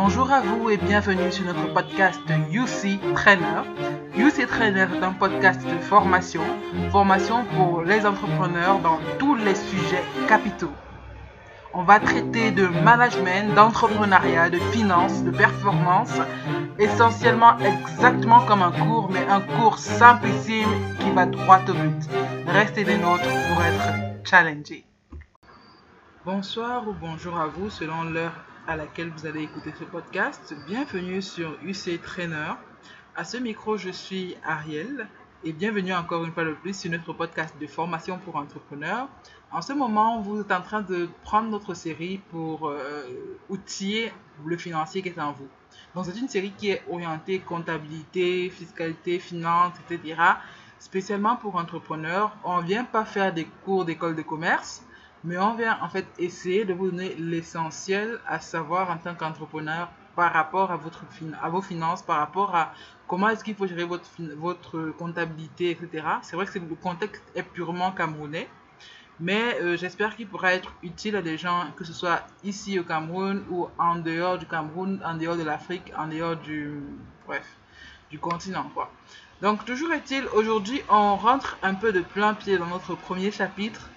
Bonjour à vous et bienvenue sur notre podcast UC Trainer. UC Trainer est un podcast de formation, formation pour les entrepreneurs dans tous les sujets capitaux. On va traiter de management, d'entrepreneuriat, de finances, de performance, essentiellement exactement comme un cours, mais un cours simplissime qui va droit au but. Restez des nôtres pour être challengé. Bonsoir ou bonjour à vous selon l'heure à laquelle vous allez écouter ce podcast. Bienvenue sur UC Trainer. À ce micro, je suis Ariel et bienvenue encore une fois de plus sur notre podcast de formation pour entrepreneurs. En ce moment, vous êtes en train de prendre notre série pour euh, outiller le financier qui est en vous. Donc, c'est une série qui est orientée comptabilité, fiscalité, finance, etc. Spécialement pour entrepreneurs. On ne vient pas faire des cours d'école de commerce mais on vient en fait essayer de vous donner l'essentiel à savoir en tant qu'entrepreneur par rapport à, votre, à vos finances, par rapport à comment est-ce qu'il faut gérer votre, votre comptabilité, etc. C'est vrai que le contexte est purement camerounais, mais euh, j'espère qu'il pourra être utile à des gens, que ce soit ici au Cameroun ou en dehors du Cameroun, en dehors de l'Afrique, en dehors du, bref, du continent. Quoi. Donc toujours est-il, aujourd'hui on rentre un peu de plein pied dans notre premier chapitre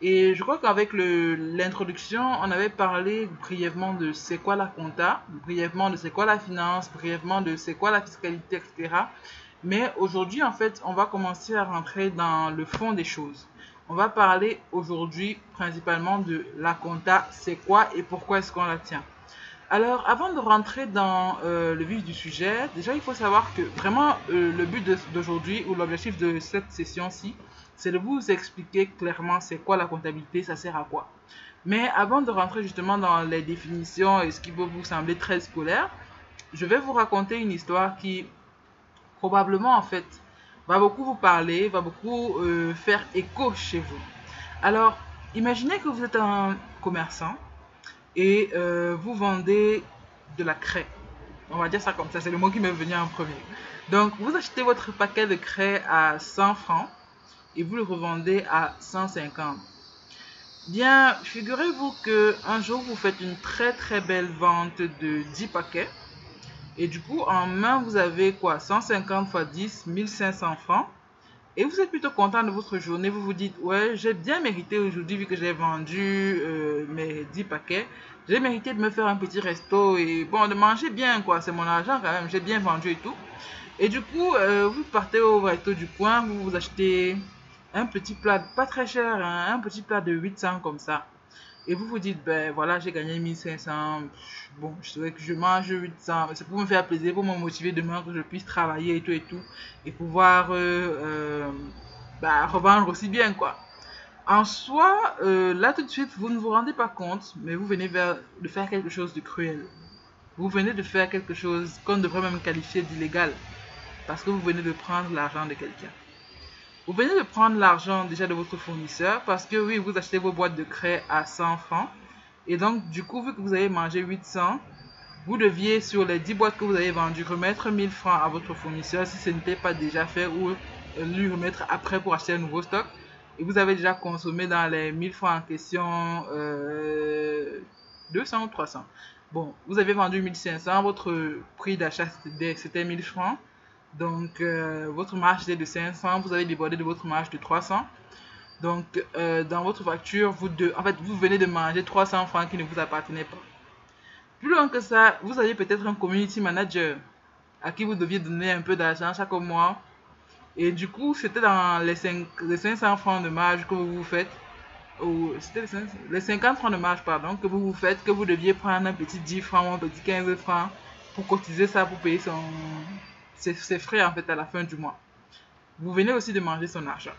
et je crois qu'avec l'introduction, on avait parlé brièvement de c'est quoi la compta, brièvement de c'est quoi la finance, brièvement de c'est quoi la fiscalité, etc. Mais aujourd'hui, en fait, on va commencer à rentrer dans le fond des choses. On va parler aujourd'hui principalement de la compta, c'est quoi et pourquoi est-ce qu'on la tient. Alors, avant de rentrer dans euh, le vif du sujet, déjà, il faut savoir que vraiment, euh, le but d'aujourd'hui ou l'objectif de cette session-ci, c'est de vous expliquer clairement c'est quoi la comptabilité, ça sert à quoi. Mais avant de rentrer justement dans les définitions et ce qui peut vous sembler très scolaire, je vais vous raconter une histoire qui probablement en fait va beaucoup vous parler, va beaucoup euh, faire écho chez vous. Alors, imaginez que vous êtes un commerçant et euh, vous vendez de la craie. On va dire ça comme ça, c'est le mot qui m'est venu en premier. Donc, vous achetez votre paquet de craie à 100 francs et vous le revendez à 150. Bien, figurez-vous que un jour vous faites une très très belle vente de 10 paquets. Et du coup en main vous avez quoi? 150 x 10 1500 francs. Et vous êtes plutôt content de votre journée, vous vous dites ouais j'ai bien mérité aujourd'hui vu que j'ai vendu euh, mes 10 paquets, j'ai mérité de me faire un petit resto et bon de manger bien quoi, c'est mon argent quand même, j'ai bien vendu et tout. Et du coup euh, vous partez au resto du coin, vous vous achetez un petit plat, pas très cher, hein, un petit plat de 800 comme ça. Et vous vous dites, ben voilà, j'ai gagné 1500. Bon, je souhaite que je mange 800. C'est pour me faire plaisir, pour me motiver demain que je puisse travailler et tout et tout. Et pouvoir euh, euh, bah, revendre aussi bien, quoi. En soi, euh, là tout de suite, vous ne vous rendez pas compte, mais vous venez de faire quelque chose de cruel. Vous venez de faire quelque chose qu'on devrait même qualifier d'illégal. Parce que vous venez de prendre l'argent de quelqu'un. Vous venez de prendre l'argent déjà de votre fournisseur parce que oui, vous achetez vos boîtes de craie à 100 francs. Et donc, du coup, vu que vous avez mangé 800, vous deviez, sur les 10 boîtes que vous avez vendues, remettre 1000 francs à votre fournisseur si ce n'était pas déjà fait ou euh, lui remettre après pour acheter un nouveau stock. Et vous avez déjà consommé dans les 1000 francs en question euh, 200 ou 300. Bon, vous avez vendu 1500, votre prix d'achat c'était 1000 francs. Donc, euh, votre marge est de 500, vous avez débordé de votre marge de 300. Donc, euh, dans votre facture, vous, en fait, vous venez de manger 300 francs qui ne vous appartenaient pas. Plus loin que ça, vous avez peut-être un community manager à qui vous deviez donner un peu d'argent chaque mois. Et du coup, c'était dans les, 5, les 500 francs de marge que vous vous faites. Ou c'était les, 50 francs de marge, pardon, que vous vous faites, que vous deviez prendre un petit 10 francs ou un petit 15 francs pour cotiser ça, pour payer son, ses, frais en fait à la fin du mois. Vous venez aussi de manger son argent.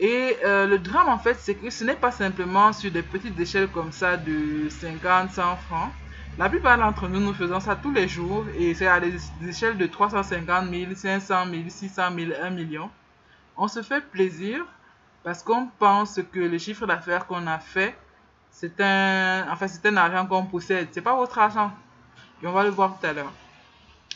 Et euh, le drame en fait, c'est que ce n'est pas simplement sur des petites échelles comme ça de 50, 100 francs. La plupart d'entre nous, nous faisons ça tous les jours et c'est à des, échelles de 350 000, 500 000, 600 000, 1 million. On se fait plaisir parce qu'on pense que le chiffre d'affaires qu'on a fait, c'est un, enfin, c'est un argent qu'on possède. C'est pas votre argent. Et on va le voir tout à l'heure.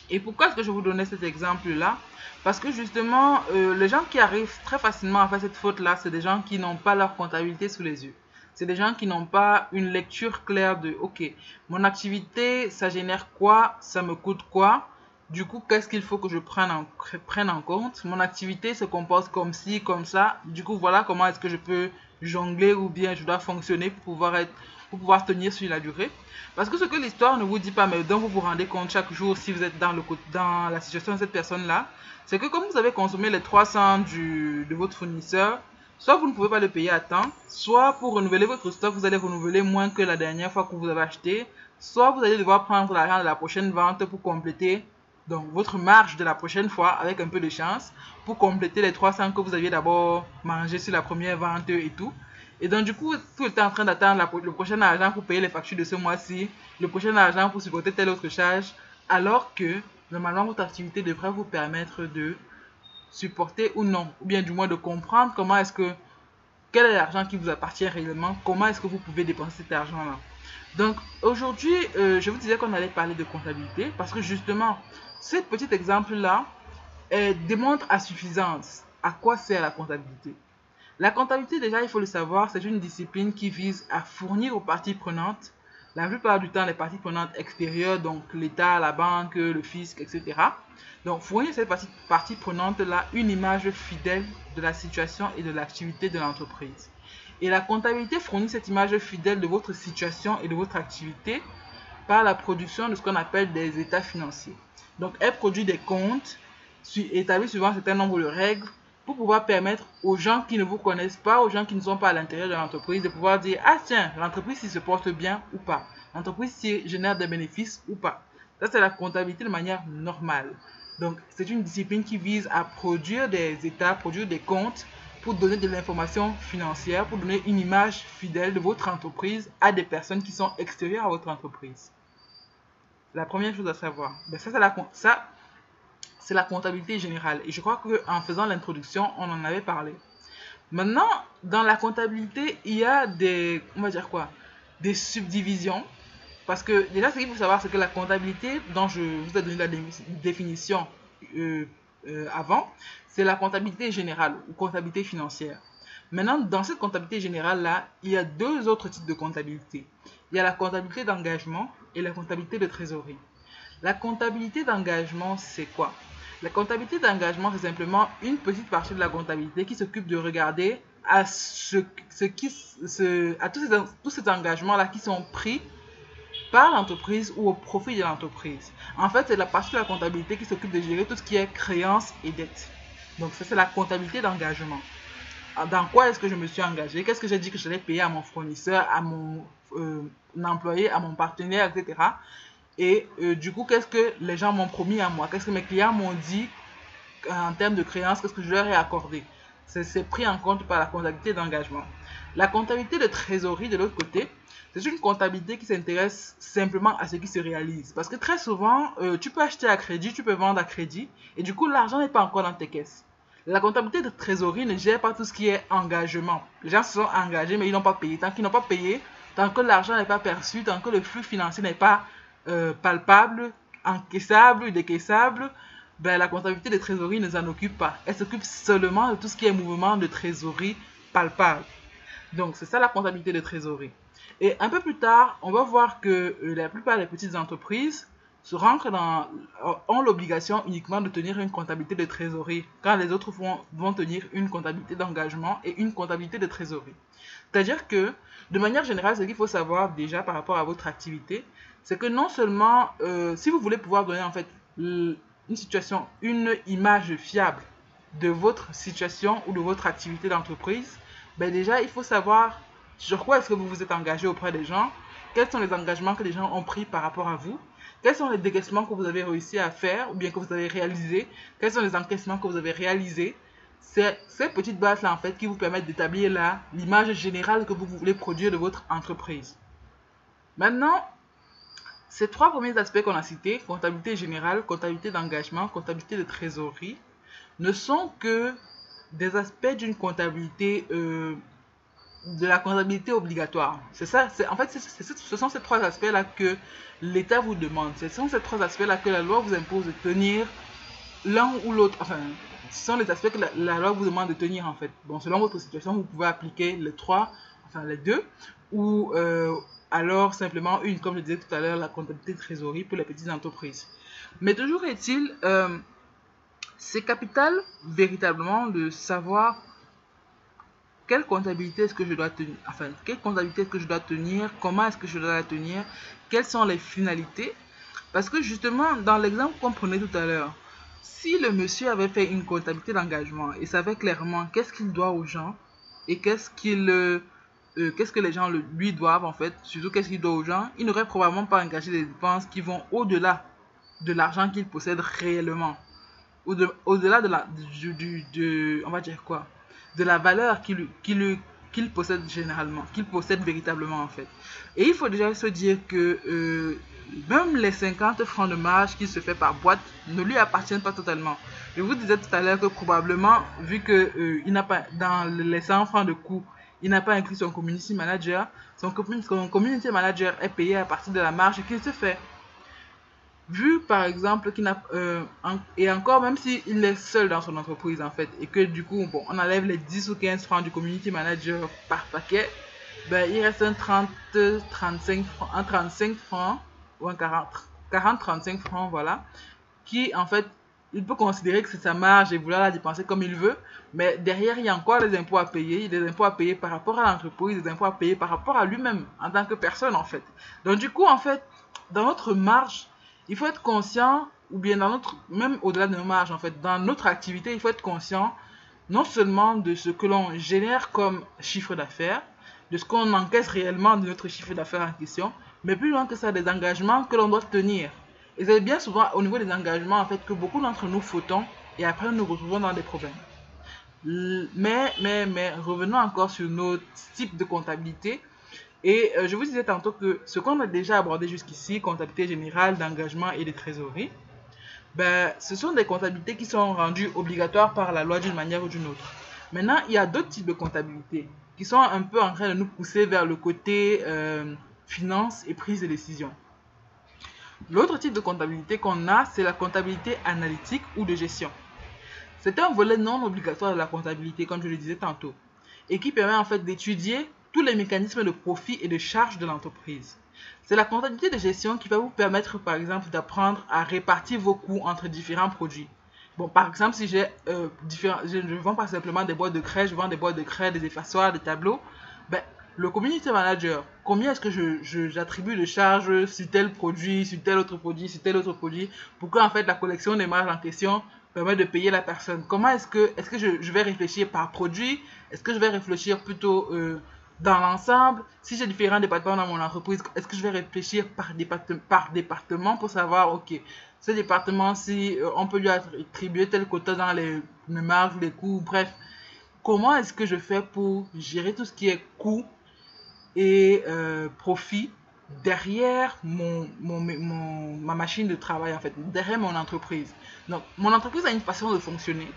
Et pourquoi est-ce que je vous donnais cet exemple-là? Parce que justement, euh, les gens qui arrivent très facilement à faire cette faute-là, c'est des gens qui n'ont pas leur comptabilité sous les yeux. C'est des gens qui n'ont pas une lecture claire de, ok, mon activité, ça génère quoi, ça me coûte quoi? Du coup, qu'est-ce qu'il faut que je en, prenne en compte? Mon activité se compose comme ci, comme ça. Du coup, voilà comment est-ce que je peux jongler ou bien je dois fonctionner pour pouvoir être pour pouvoir tenir sur la durée. Parce que ce que l'histoire ne vous dit pas, mais dont vous vous rendez compte chaque jour si vous êtes dans, le, dans la situation de cette personne-là, c'est que comme vous avez consommé les 300 du, de votre fournisseur, soit vous ne pouvez pas le payer à temps, soit pour renouveler votre stock, vous allez renouveler moins que la dernière fois que vous avez acheté, soit vous allez devoir prendre l'argent de la prochaine vente pour compléter donc votre marge de la prochaine fois avec un peu de chance pour compléter les 300 que vous aviez d'abord mangé sur la première vente et tout. Et donc, du coup, tout le en train d'attendre le prochain argent pour payer les factures de ce mois-ci, le prochain argent pour supporter telle autre charge, alors que normalement, votre activité devrait vous permettre de supporter ou non, ou bien du moins de comprendre comment est-ce que, quel est l'argent qui vous appartient réellement, comment est-ce que vous pouvez dépenser cet argent-là. Donc, aujourd'hui, euh, je vous disais qu'on allait parler de comptabilité parce que justement, ce petit exemple-là démontre à suffisance à quoi sert la comptabilité. La comptabilité, déjà, il faut le savoir, c'est une discipline qui vise à fournir aux parties prenantes, la plupart du temps les parties prenantes extérieures, donc l'État, la banque, le fisc, etc. Donc, fournir cette partie, partie prenante-là une image fidèle de la situation et de l'activité de l'entreprise. Et la comptabilité fournit cette image fidèle de votre situation et de votre activité par la production de ce qu'on appelle des états financiers. Donc, elle produit des comptes établis suivant un certain nombre de règles pour pouvoir permettre aux gens qui ne vous connaissent pas, aux gens qui ne sont pas à l'intérieur de l'entreprise, de pouvoir dire, ah tiens, l'entreprise s'y se porte bien ou pas. L'entreprise s'y génère des bénéfices ou pas. Ça, c'est la comptabilité de manière normale. Donc, c'est une discipline qui vise à produire des états, produire des comptes pour donner de l'information financière, pour donner une image fidèle de votre entreprise à des personnes qui sont extérieures à votre entreprise. La première chose à savoir, ben ça, la, ça, c'est la comptabilité générale. Et je crois qu'en faisant l'introduction, on en avait parlé. Maintenant, dans la comptabilité, il y a des, on dire quoi, des subdivisions. Parce que déjà, ce qu'il faut savoir, c'est que la comptabilité, dont je vous ai donné la définition euh, euh, avant, c'est la comptabilité générale ou comptabilité financière. Maintenant, dans cette comptabilité générale-là, il y a deux autres types de comptabilité. Il y a la comptabilité d'engagement et la comptabilité de trésorerie. La comptabilité d'engagement, c'est quoi? La comptabilité d'engagement, c'est simplement une petite partie de la comptabilité qui s'occupe de regarder à, tous ces, engagements-là qui sont pris par l'entreprise ou au profit de l'entreprise. En fait, c'est la partie de la comptabilité qui s'occupe de gérer tout ce qui est créances et dettes. Donc, ça, c'est la comptabilité d'engagement. Dans quoi est-ce que je me suis engagé Qu'est-ce que j'ai dit que j'allais payer à mon fournisseur, à mon euh, employé, à mon partenaire, etc. Et euh, du coup, qu'est-ce que les gens m'ont promis à moi? Qu'est-ce que mes clients m'ont dit en termes de créances? Qu'est-ce que je leur ai accordé? C'est pris en compte par la comptabilité d'engagement. La comptabilité de trésorerie, de l'autre côté, c'est une comptabilité qui s'intéresse simplement à ce qui se réalise. Parce que très souvent, euh, tu peux acheter à crédit, tu peux vendre à crédit, et du coup, l'argent n'est pas encore dans tes caisses. La comptabilité de trésorerie ne gère pas tout ce qui est engagement. Les gens se sont engagés, mais ils n'ont pas payé. Tant qu'ils n'ont pas payé, tant que l'argent n'est pas perçu, tant que le flux financier n'est pas euh, palpable, encaissable, décaissable, ben, la comptabilité de trésorerie ne s'en occupe pas. Elle s'occupe seulement de tout ce qui est mouvement de trésorerie palpable. Donc, c'est ça la comptabilité de trésorerie. Et un peu plus tard, on va voir que euh, la plupart des petites entreprises se dans, euh, ont l'obligation uniquement de tenir une comptabilité de trésorerie, quand les autres vont, vont tenir une comptabilité d'engagement et une comptabilité de trésorerie. C'est-à-dire que, de manière générale, ce qu'il faut savoir déjà par rapport à votre activité, c'est que non seulement, euh, si vous voulez pouvoir donner en fait une situation, une image fiable de votre situation ou de votre activité d'entreprise, ben déjà, il faut savoir sur quoi est-ce que vous vous êtes engagé auprès des gens, quels sont les engagements que les gens ont pris par rapport à vous, quels sont les décaissements que vous avez réussi à faire ou bien que vous avez réalisé, quels sont les encaissements que vous avez réalisés. C'est ces petites bases-là, en fait, qui vous permettent d'établir l'image générale que vous voulez produire de votre entreprise. Maintenant, ces trois premiers aspects qu'on a cités, comptabilité générale, comptabilité d'engagement, comptabilité de trésorerie, ne sont que des aspects d'une comptabilité, euh, de la comptabilité obligatoire. C'est ça, en fait, ce sont ces trois aspects-là que l'État vous demande. Ce sont ces trois aspects-là que la loi vous impose de tenir l'un ou l'autre. Enfin, ce sont les aspects que la, loi vous demande de tenir, en fait. Bon, selon votre situation, vous pouvez appliquer les trois enfin les deux, ou euh, alors simplement une, comme je disais tout à l'heure, la comptabilité de trésorerie pour les petites entreprises. Mais toujours est-il, euh, c'est capital véritablement de savoir quelle comptabilité est-ce que je dois tenir, enfin, quelle comptabilité est-ce que je dois tenir, comment est-ce que je dois la tenir, quelles sont les finalités. Parce que justement, dans l'exemple qu'on prenait tout à l'heure, si le monsieur avait fait une comptabilité d'engagement et savait clairement qu'est-ce qu'il doit aux gens et qu'est-ce qu'il euh, qu'est-ce que les gens lui doivent en fait, surtout qu'est-ce qu'il doit aux gens, il n'aurait probablement pas engagé des dépenses qui vont au-delà de l'argent qu'il possède réellement. Au-delà de, la, de, on va dire quoi, de la valeur qu'il possède généralement, qu'il possède véritablement en fait. Et il faut déjà se dire que euh, même les 50 francs de marge qu'il se fait par boîte ne lui appartiennent pas totalement. Je vous disais tout à l'heure que probablement, vu que euh, il n'a pas dans les 100 francs de coût, il n'a pas inclus son community manager, son, community manager est payé à partir de la marge qu'il se fait. Vu par exemple qu'il n'a euh, et encore même s'il est seul dans son entreprise en fait et que du coup bon on enlève les 10 ou 15 francs du community manager par paquet, ben il reste un 30 35 francs, un 35 francs ou un 40 40 35 francs voilà qui en fait il peut considérer que c'est sa marge et vouloir la dépenser comme il veut, mais derrière, il y a encore des impôts à payer, des impôts à payer par rapport à l'entreprise, des impôts à payer par rapport à lui-même en tant que personne, en fait. Donc, du coup, en fait, dans notre marge, il faut être conscient, ou bien dans notre, même au-delà de nos marges, en fait, dans notre activité, il faut être conscient non seulement de ce que l'on génère comme chiffre d'affaires, de ce qu'on encaisse réellement de notre chiffre d'affaires en question, mais plus loin que ça, des engagements que l'on doit tenir. Et c'est bien souvent au niveau des engagements, en fait, que beaucoup d'entre nous fautons et après nous nous retrouvons dans des problèmes. Mais, mais, mais, revenons encore sur notre type de comptabilité. Et euh, je vous disais tantôt que ce qu'on a déjà abordé jusqu'ici, comptabilité générale, d'engagement et de trésorerie, ben, ce sont des comptabilités qui sont rendues obligatoires par la loi d'une manière ou d'une autre. Maintenant, il y a d'autres types de comptabilité qui sont un peu en train de nous pousser vers le côté euh, finance et prise de décision. L'autre type de comptabilité qu'on a, c'est la comptabilité analytique ou de gestion. C'est un volet non obligatoire de la comptabilité, comme je le disais tantôt, et qui permet en fait d'étudier tous les mécanismes de profit et de charge de l'entreprise. C'est la comptabilité de gestion qui va vous permettre, par exemple, d'apprendre à répartir vos coûts entre différents produits. Bon, par exemple, si j'ai euh, je ne vends pas simplement des boîtes de craie, je vends des boîtes de craie, des effaçoirs, des tableaux. Le community manager, combien est-ce que je, j'attribue de charges sur tel produit, sur tel autre produit, sur tel autre produit, pour que en fait la collection des marges en question permet de payer la personne? Comment est-ce que, est-ce que je, vais réfléchir par produit? Est-ce que je vais réfléchir plutôt euh, dans l'ensemble? Si j'ai différents départements dans mon entreprise, est-ce que je vais réfléchir par, département, par département pour savoir, ok, ce département, si euh, on peut lui attribuer tel quota dans les, les marges, les coûts, bref. Comment est-ce que je fais pour gérer tout ce qui est coût et euh, profit derrière mon, mon, mon, ma machine de travail, en fait, derrière mon entreprise. Donc, mon entreprise a une façon de fonctionner.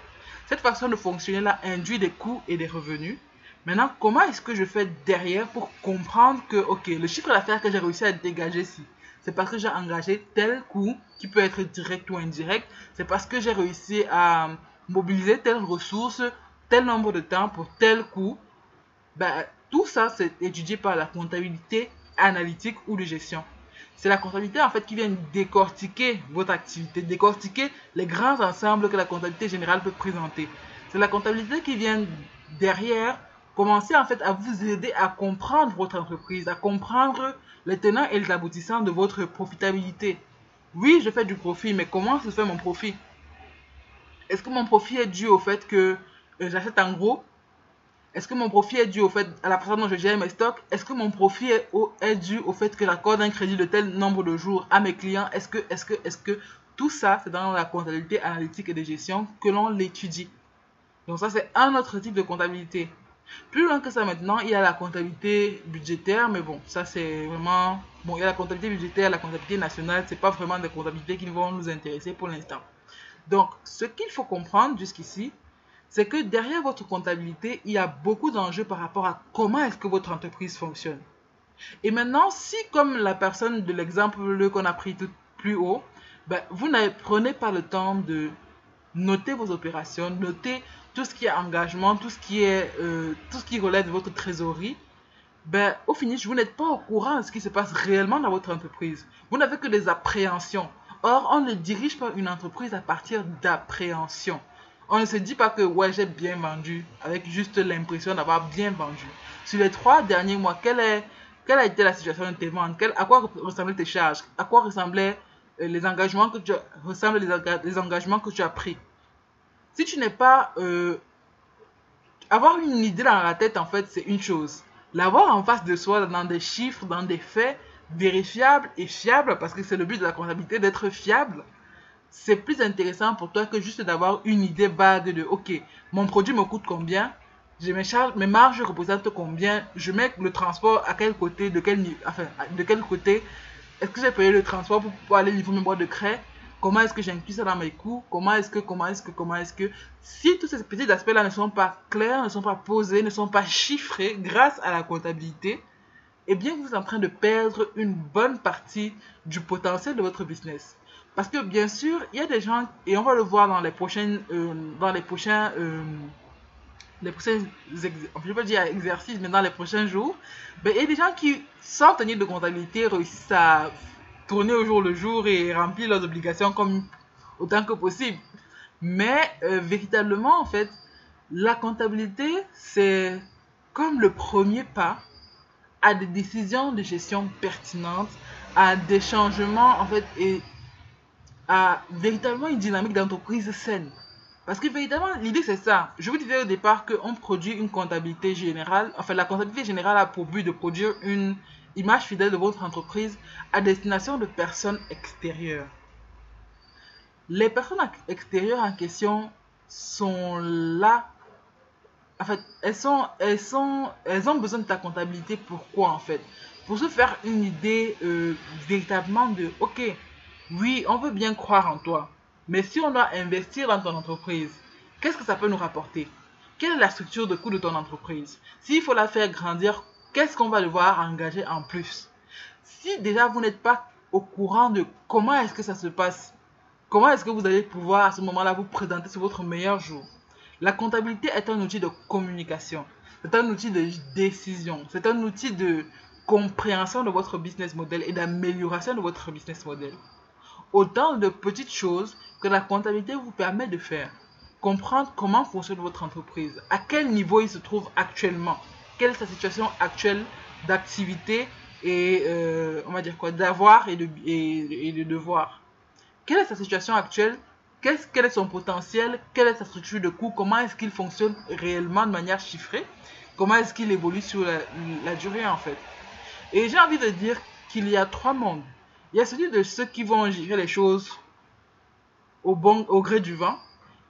Cette façon de fonctionner-là induit des coûts et des revenus. Maintenant, comment est-ce que je fais derrière pour comprendre que, ok, le chiffre d'affaires que j'ai réussi à dégager ici, c'est parce que j'ai engagé tel coût qui peut être direct ou indirect. C'est parce que j'ai réussi à mobiliser telle ressource, tel nombre de temps pour tel coût. Ben, tout ça, c'est étudié par la comptabilité analytique ou de gestion. C'est la comptabilité en fait qui vient décortiquer votre activité, décortiquer les grands ensembles que la comptabilité générale peut présenter. C'est la comptabilité qui vient derrière commencer en fait à vous aider à comprendre votre entreprise, à comprendre les tenants et les aboutissants de votre profitabilité. Oui, je fais du profit, mais comment se fait mon profit? Est-ce que mon profit est dû au fait que euh, j'achète en gros est-ce que mon profit est dû au fait à la façon dont je gère mes stocks? Est-ce que mon profit est, dû au fait que j'accorde un crédit de tel nombre de jours à mes clients? Est-ce que, est-ce que, est-ce que tout ça, c'est dans la comptabilité analytique et de gestion que l'on l'étudie? Donc ça, c'est un autre type de comptabilité. Plus loin que ça maintenant, il y a la comptabilité budgétaire, mais bon, ça c'est vraiment... Bon, il y a la comptabilité budgétaire, la comptabilité nationale, c'est pas vraiment des comptabilités qui vont nous intéresser pour l'instant. Donc, ce qu'il faut comprendre jusqu'ici, c'est que derrière votre comptabilité, il y a beaucoup d'enjeux par rapport à comment est-ce que votre entreprise fonctionne. Et maintenant, si comme la personne de l'exemple qu'on a pris tout plus haut, ben, vous ne prenez pas le temps de noter vos opérations, noter tout ce qui est engagement, tout ce qui est euh, tout ce qui relève de votre trésorerie, ben, au finish, vous n'êtes pas au courant de ce qui se passe réellement dans votre entreprise. Vous n'avez que des appréhensions. Or, on ne dirige pas une entreprise à partir d'appréhensions. On ne se dit pas que ouais, j'ai bien vendu avec juste l'impression d'avoir bien vendu. Sur les trois derniers mois, quelle, est, quelle a été la situation de tes ventes? À quoi ressemblaient tes charges? À quoi ressemblaient euh, les engagements que tu as, ressemblent les, engagements que tu as pris? Si tu n'es pas... Euh, avoir une idée dans la tête, en fait, c'est une chose. L'avoir en face de soi, dans des chiffres, dans des faits vérifiables et fiables, parce que c'est le but de la comptabilité d'être fiable, c'est plus intéressant pour toi que juste d'avoir une idée vague de ok, mon produit me coûte combien, mes charges, mes marges représentent combien, je mets le transport à quel côté, de quel enfin, de quel côté, est-ce que j'ai payé le transport pour aller livrer mes boîtes de craie, comment est-ce que j'inclus ça dans mes coûts, comment est-ce que, comment est-ce que, comment est-ce que, si tous ces petits aspects-là ne sont pas clairs, ne sont pas posés, ne sont pas chiffrés grâce à la comptabilité, eh bien vous êtes en train de perdre une bonne partie du potentiel de votre business. Parce que bien sûr, il y a des gens, et on va le voir dans les prochaines, euh, dans les prochains, euh, les prochains, je pas dire exercices, mais dans les prochains jours, ben, il y a des gens qui, sans tenir de comptabilité, réussissent à tourner au jour le jour et remplir leurs obligations comme autant que possible. Mais euh, véritablement, en fait, la comptabilité, c'est comme le premier pas à des décisions de gestion pertinentes, à des changements, en fait, et à véritablement une dynamique d'entreprise saine. Parce que véritablement, l'idée c'est ça. Je vous disais au départ qu'on produit une comptabilité générale. Enfin, la comptabilité générale a pour but de produire une image fidèle de votre entreprise à destination de personnes extérieures. Les personnes extérieures en question sont là. En fait, elles, sont, elles, sont, elles ont besoin de ta comptabilité. Pourquoi en fait? Pour se faire une idée euh, véritablement de, ok, oui, on veut bien croire en toi. Mais si on doit investir dans ton entreprise, qu'est-ce que ça peut nous rapporter? Quelle est la structure de coût de ton entreprise? S'il faut la faire grandir, qu'est-ce qu'on va devoir engager en plus? Si déjà vous n'êtes pas au courant de comment est-ce que ça se passe, comment est-ce que vous allez pouvoir à ce moment-là vous présenter sur votre meilleur jour? La comptabilité est un outil de communication, c'est un outil de décision, c'est un outil de compréhension de votre business model et d'amélioration de votre business model. Autant de petites choses que la comptabilité vous permet de faire. Comprendre comment fonctionne votre entreprise, à quel niveau il se trouve actuellement, quelle est sa situation actuelle d'activité et euh, on va dire quoi, d'avoir et de, et, de devoir. Quelle est sa situation actuelle Quel est son potentiel? Quelle est sa structure de coût? Comment est-ce qu'il fonctionne réellement de manière chiffrée? Comment est-ce qu'il évolue sur la, durée en fait? Et j'ai envie de dire qu'il y a trois mondes. Il y a celui de ceux qui vont gérer les choses au, bon, gré du vent.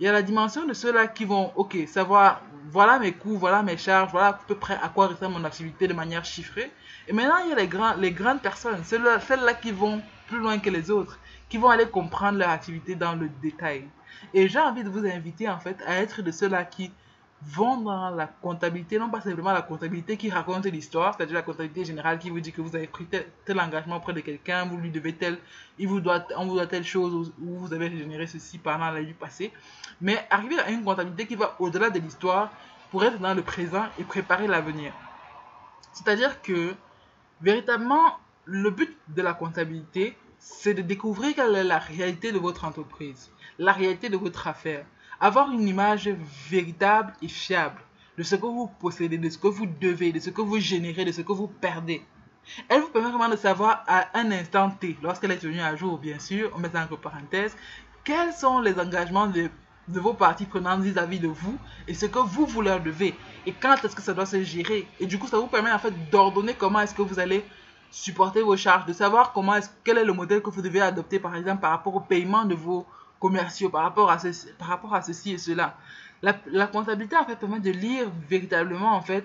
Il y a la dimension de ceux-là qui vont, ok, savoir, voilà mes coûts, voilà mes charges, voilà à peu près à quoi ressemble mon activité de manière chiffrée. Et maintenant, il y a les grandes personnes, celles-là qui vont plus loin que les autres, qui vont aller comprendre leur activité dans le détail. Et j'ai envie de vous inviter en fait à être de ceux-là qui vont dans la comptabilité, non pas simplement la comptabilité qui raconte l'histoire, c'est-à-dire la comptabilité générale qui vous dit que vous avez pris tel, engagement auprès de quelqu'un, vous lui devez tel, il vous doit, on vous doit telle chose, ou vous avez généré ceci pendant l'année passée. Mais arriver à une comptabilité qui va au-delà de l'histoire pour être dans le présent et préparer l'avenir. C'est-à-dire que, véritablement, le but de la comptabilité, c'est de découvrir quelle est la réalité de votre entreprise, la réalité de votre affaire avoir une image véritable et fiable de ce que vous possédez, de ce que vous devez, de ce que vous générez, de ce que vous perdez. Elle vous permet vraiment de savoir à un instant T, lorsqu'elle est tenue à jour, bien sûr, on met ça entre parenthèses, quels sont les engagements de, de vos parties prenantes vis-à-vis de vous et ce que vous, vous leur devez et quand est-ce que ça doit se gérer? Et du coup, ça vous permet en fait d'ordonner comment est-ce que vous allez supporter vos charges, de savoir comment est quel est le modèle que vous devez adopter, par exemple, par rapport au paiement de vos commerciaux par rapport à par rapport à ceci et cela. La, la comptabilité en fait permet de lire véritablement en fait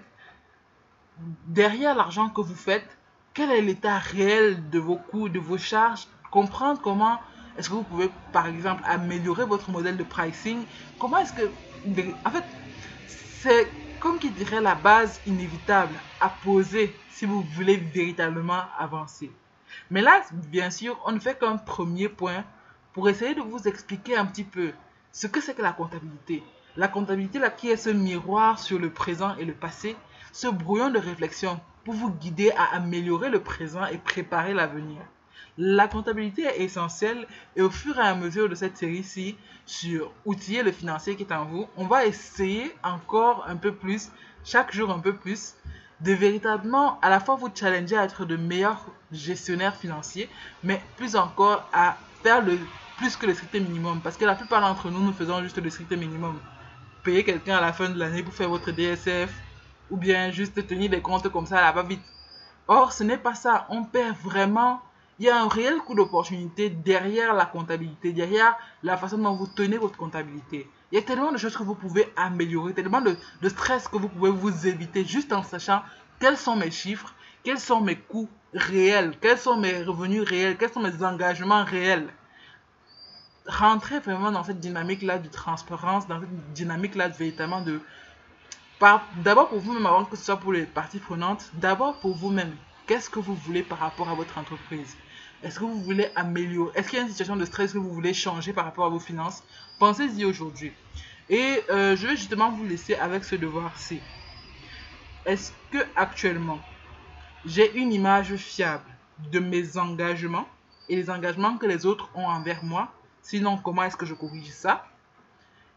derrière l'argent que vous faites, quel est l'état réel de vos coûts, de vos charges, comprendre comment est-ce que vous pouvez par exemple améliorer votre modèle de pricing, comment est-ce que en fait c'est comme qui dirait la base inévitable à poser si vous voulez véritablement avancer. Mais là, bien sûr, on ne fait qu'un premier point pour essayer de vous expliquer un petit peu ce que c'est que la comptabilité. La comptabilité là qui est ce miroir sur le présent et le passé, ce brouillon de réflexion pour vous guider à améliorer le présent et préparer l'avenir. La comptabilité est essentielle et au fur et à mesure de cette série-ci sur outiller le financier qui est en vous, on va essayer encore un peu plus, chaque jour un peu plus, de véritablement à la fois vous challenger à être de meilleurs gestionnaires financiers, mais plus encore à faire le plus que le strict minimum. Parce que la plupart d'entre nous, nous faisons juste le strict minimum. Payer quelqu'un à la fin de l'année pour faire votre DSF, ou bien juste tenir des comptes comme ça là-bas vite. Or, ce n'est pas ça. On perd vraiment il y a un réel coup d'opportunité derrière la comptabilité, derrière la façon dont vous tenez votre comptabilité. Il y a tellement de choses que vous pouvez améliorer, tellement de, stress que vous pouvez vous éviter juste en sachant quels sont mes chiffres, quels sont mes coûts réels, quels sont mes revenus réels, quels sont mes engagements réels. Rentrez vraiment dans cette dynamique-là de transparence, dans cette dynamique-là véritablement de... D'abord pour vous-même, avant que ce soit pour les parties prenantes, d'abord pour vous-même. Qu'est-ce que vous voulez par rapport à votre entreprise? Est-ce que vous voulez améliorer Est-ce qu'il y a une situation de stress que vous voulez changer par rapport à vos finances? Pensez-y aujourd'hui. Et euh, je vais justement vous laisser avec ce devoir-ci. Est-ce que actuellement, j'ai une image fiable de mes engagements et les engagements que les autres ont envers moi? Sinon, comment est-ce que je corrige ça?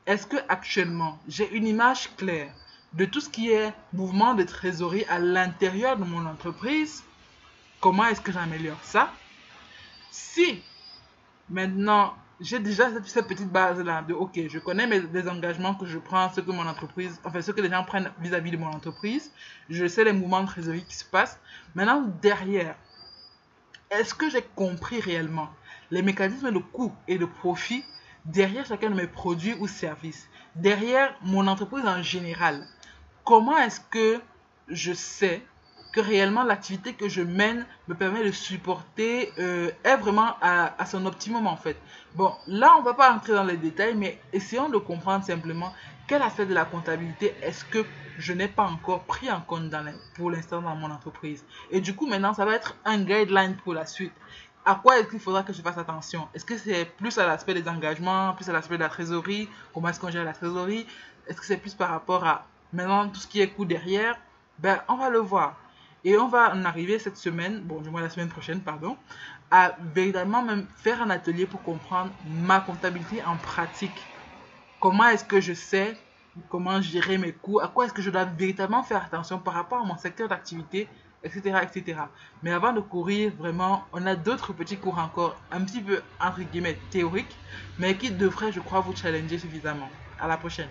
Est-ce que actuellement, j'ai une image claire de tout ce qui est mouvement de trésorerie à l'intérieur de mon entreprise? Comment est-ce que j'améliore ça? Si maintenant j'ai déjà cette, petite base-là de OK, je connais mes, les engagements que je prends, ce que mon entreprise, enfin ce que les gens prennent vis-à-vis de mon entreprise, je sais les mouvements de trésorerie qui se passent. Maintenant, derrière, est-ce que j'ai compris réellement les mécanismes de coût et de profit derrière chacun de mes produits ou services, derrière mon entreprise en général Comment est-ce que je sais que réellement l'activité que je mène me permet de supporter, euh, est vraiment à, à, son optimum en fait. Bon, là on va pas entrer dans les détails, mais essayons de comprendre simplement quel aspect de la comptabilité est-ce que je n'ai pas encore pris en compte dans pour l'instant dans mon entreprise. Et du coup maintenant ça va être un guideline pour la suite. À quoi est-ce qu'il faudra que je fasse attention? Est-ce que c'est plus à l'aspect des engagements, plus à l'aspect de la trésorerie? Comment est-ce qu'on gère la trésorerie? Est-ce que c'est plus par rapport à maintenant tout ce qui est coût derrière? Ben on va le voir. Et on va en arriver cette semaine, bon, du moins la semaine prochaine, pardon, à véritablement même faire un atelier pour comprendre ma comptabilité en pratique. Comment est-ce que je sais comment gérer mes coûts, à quoi est-ce que je dois véritablement faire attention par rapport à mon secteur d'activité, etc., etc. Mais avant de courir, vraiment, on a d'autres petits cours encore, un petit peu, entre guillemets, théoriques, mais qui devraient, je crois, vous challenger suffisamment. À la prochaine.